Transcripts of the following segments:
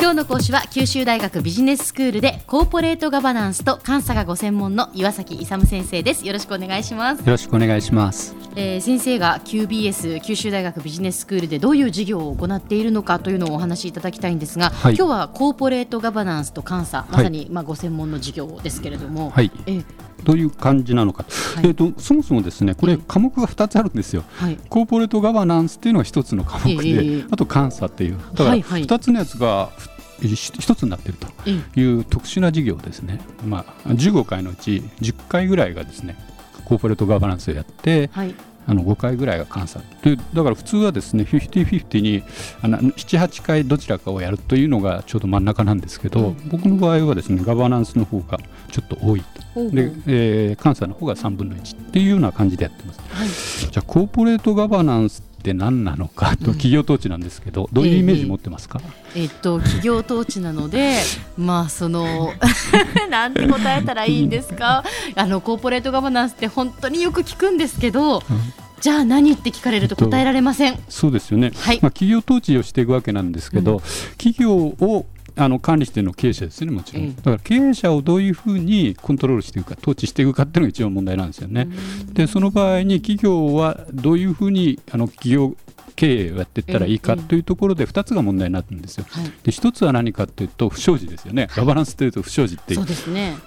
今日の講師は九州大学ビジネススクールでコーポレートガバナンスと監査がご専門の岩崎勇先生です。よろしくお願いします。よろしくお願いします。えー、先生が QBS 九州大学ビジネススクールでどういう授業を行っているのかというのをお話しいただきたいんですが、はい、今日はコーポレートガバナンスと監査まさに、まあご専門の授業ですけれども、はい、えーどういう感じなのか、はい、えーと、そもそもですねこれ、科目が2つあるんですよ、はい、コーポレートガバナンスっていうのが1つの科目で、えー、あと監査っていう、だから2つのやつが一つになっているという特殊な事業ですね、まあ、15回のうち10回ぐらいがですねコーポレートガバナンスをやって、はい、あの5回ぐらいが監査でだから普通はですね50-50に78回どちらかをやるというのがちょうど真ん中なんですけど、うん、僕の場合はですねガバナンスの方がちょっと多いと。で、えー、監査の方が3分の1っていうような感じでやってます、はい、じゃあコーポレートガバナンスって何なのかと企業統治なんですけど、うん、どういうイメージ持ってますか、えー、えー、っと企業統治なので まあそのなんて答えたらいいんですか？あのコーポレートガバナンスって本当によく聞くんですけど、うんじゃあ何って聞かれると答えられません、えっと、そうですよね、はい、まあ、企業統治をしていくわけなんですけど、うん、企業をあの管理しているの経営者ですね、もちろん。だから経営者をどういうふうにコントロールしていくか、統治していくかっていうのが一番問題なんですよね。で、その場合に企業はどういうふうにあの企業経営をやっていったらいいかというところで2つが問題になるんですよ。で1つは何かというと不祥事ですよね、ガバナンスというと不祥事っていう、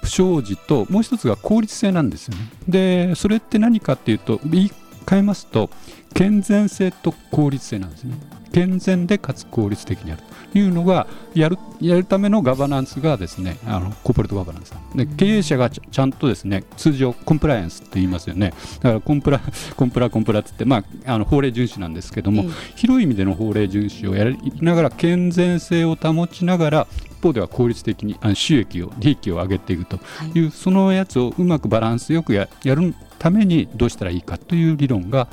不祥事ともう1つが効率性なんですよね。でそれって何かっていうと言い換えますと健全性と効率性なんですね。健全でかつ効率的にあるというのがやるやるためのガバナンスがですねあのコーポレートガバナンスで経営者がちゃんとですね通常コンプライアンスって言いますよね。だからコンプラ コンプラコンプラって言って、まあ、あの法令遵守なんですけども、うん、広い意味での法令遵守をやりながら健全性を保ちながら一方では効率的にあの収益を利益を上げていくという、はい、そのやつをうまくバランスよくややるためにどうしたらいいかという理論が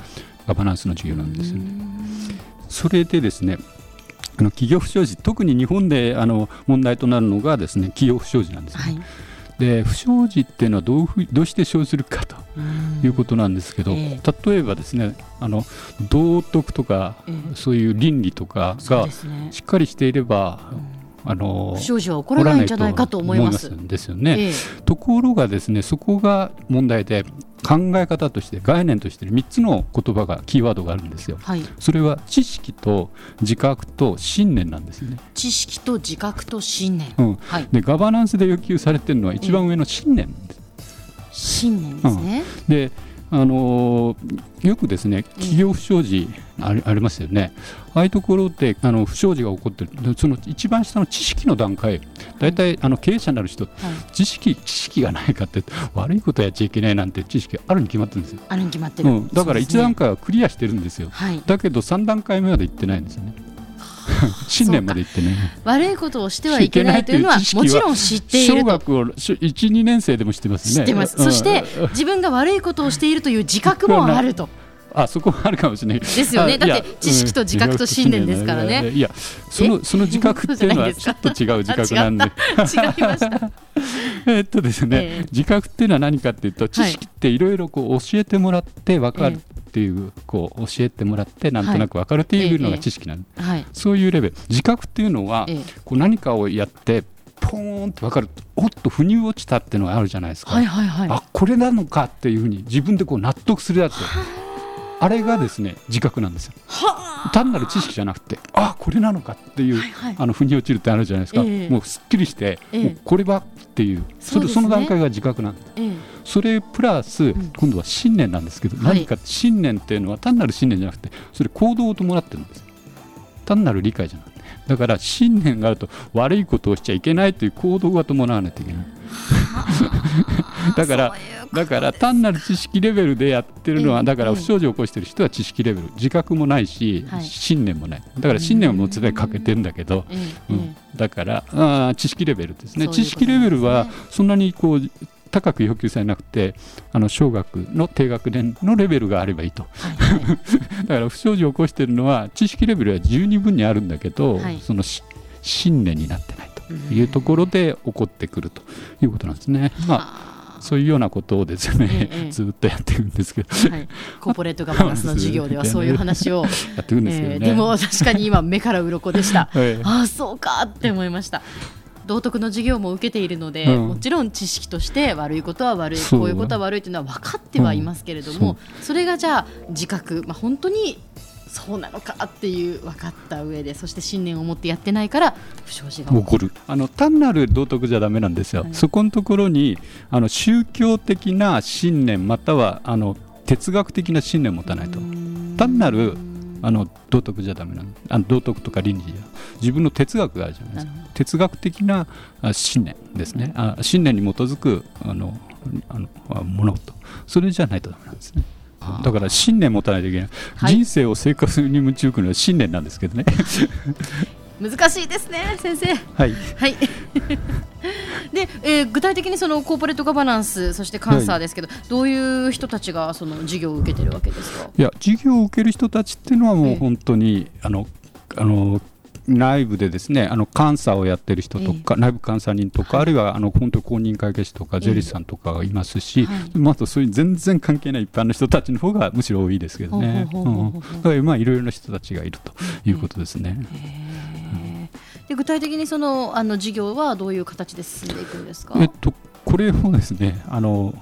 ガバナンスの授業なんですよね。それでですねあの企業不祥事特に日本であの問題となるのがですね企業不祥事なんです、ね、はい、で不祥事っていうのはどうどうして生じるかということなんですけど、えー、例えばですねあの道徳とか、えー、そういう倫理とかがしっかりしていれば、あの不祥事は起こらないんじゃないかと思います。ですよね、えー、ところがですねそこが問題で考え方として概念として3つの言葉がキーワードがあるんですよ、はい、それは知識と自覚と信念なんですね。知識と自覚と信念、うん。はい、でガバナンスで要求されてるのは一番上の信念です、信念ですね、うん、であのよくですね企業不祥事あり,、ありますよね、ああいうところであの不祥事が起こってる、その一番下の知識の段階、大体あの経営者になる人、はい、知識知識がないかって、悪いことやっちゃいけないなんて知識あるに決まってるんですよ。あるに決まってる、うん、だから1段階はクリアしてるんですよ、はい、だけど3段階目まで行ってないんですよね。信念まで言ってね。悪いことをしてはいけないというのはもちろん知っている小学を12年生でも知ってますね。知ってます、そして自分が悪いことをしているという自覚もあると。あそこはあるかもしれない。ですよね。だって知識と自覚と信念ですからね、いやそのその自覚っていうのはちょっと違う自覚なんで。違いましたえっとですね、えー、自覚っていうのは何かっていうと知識っていろいろこう教えてもらって分かるっていう、こう教えてもらってなんとなく分かるっていうのが知識なんで、はい、そういうレベル。自覚っていうのは、こう何かをやってポーンって分かるおっと腑に落ちたっていうのがあるじゃないですか、はいはいはい、あこれなのかっていうふうに自分でこう納得するやつ。あ。れがですね自覚なんですよ単なる知識じゃなくてあこれなのかっていう、はいはい、あの腑に落ちるってあるじゃないですか、えー、もうすっきりして、えー、もうこれはっていうそれ、ね、その段階が自覚なんで、えー、それプラス、うん、今度は信念なんですけど、はい、何か信念っていうのは単なる信念じゃなくてそれ行動を伴ってるんです。単なる理解じゃなくてだから信念があると悪いことをしちゃいけないという行動が伴わないといけない。だからだから単なる知識レベルでやってるのはだから不祥事を起こしてる人は知識レベル。自覚もないし、信念もない。だから信念はもつれかけてるんだけど、うん、だからあ知識レベルですね。知識レベルはそんなにこう高く要求されなくてあの小学の低学年のレベルがあればいいと、はい。はい、だから不祥事を起こしているのは知識レベルは十二分にあるんだけど、はい、その信念になってないというところで起こってくるということなんですね。まあそういうようなことをですね、ええ。ずっとやっていくんですけど、はい、コーポレートガバナンスの授業ではそういう話を、やっていくんですけどね。えーでも確かに今目から鱗でした。え えああそうかって思いました。道徳の授業も受けているので、うん。もちろん知識として悪いことは悪いこういうことは悪いというのは分かってはいますけれども、それがじゃあ自覚、まあ、本当にそうなのかっていう分かった上でそして信念を持ってやってないから不祥事が起こる。あの単なる道徳じゃダメなんですよ、はい。そこのところにあの宗教的な信念またはあの哲学的な信念を持たないと。る単なるあの道徳じゃダメなの。あの道徳とか倫理じゃ。自分の哲学があるじゃないですか。哲学的なあ信念ですね。あ信念に基づくあのあのあものとそれじゃないとダメなんですね。だから信念持たないといけない、はい。人生を生活に向くのは信念なんですけどね。難しいですね先生。はい。はい。で、えー具体的にそのコーポレートガバナンスそして監査ですけど、どういう人たちがその授業を受けてるわけですか？いや授業を受ける人たちっていうのはもええう本当に、あのあの内部でですねあの監査をやってる人とか、内部監査人とか、はい。あるいはあの本当公認会計士とか、ええ。税理士さんとかがいますし、はい。まあ、あとそういう全然関係ない一般の人たちの方がむしろ多いですけどね。だからまあいろいろな人たちがいるということですね。で具体的にそのあの事業はどういう形で進んでいくんですか、えっと、これもですねあの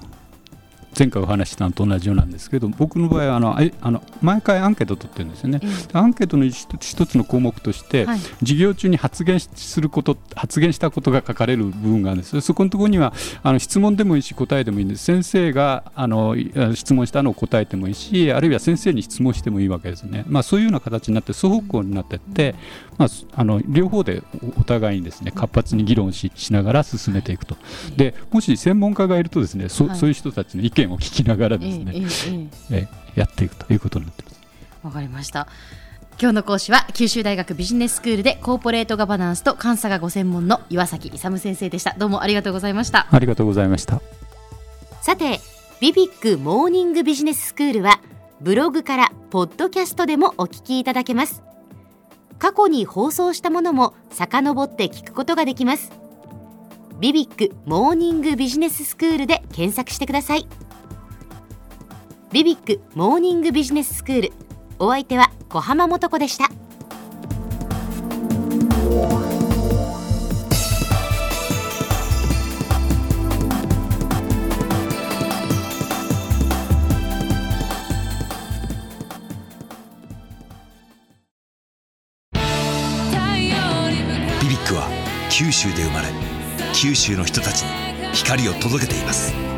前回お話ししたのと同じようなんですけど僕の場合はあのえあの毎回アンケートを取ってるんですよね。えアンケートの一一つの項目として、はい。授業中に発言しすること発言したことが書かれる部分があるんです。そこのところにはあの質問でもいいし答えでもいいんです。先生があのい質問したのを答えてもいいしあるいは先生に質問してもいいわけですね、まあ、そういうような形になって双方向になっていって、まあ、あの両方でおお互いにですね活発に議論ししながら進めていくと。でもし専門家がいるとですねそ,、はい。そういう人たちの意見を聞きながらえですね、えええええやっていくということになってます。えわかりました。今日の講師は九州大学ビジネススクールでコーポレートガバナンスと監査がご専門の岩崎勇先生でした。どうもありがとうございました。ありがとうございました。さてビビックモーニングビジネススクールはブログからポッドキャストでもお聞きいただけます。過去に放送したものも遡って聞くことができます。ビビックモーニングビジネススクールで検索してくださいビビックモーニングビジネススクールお相手は小浜もとこでした。BBIQ は九州で生まれ九州の人たちに光を届けています。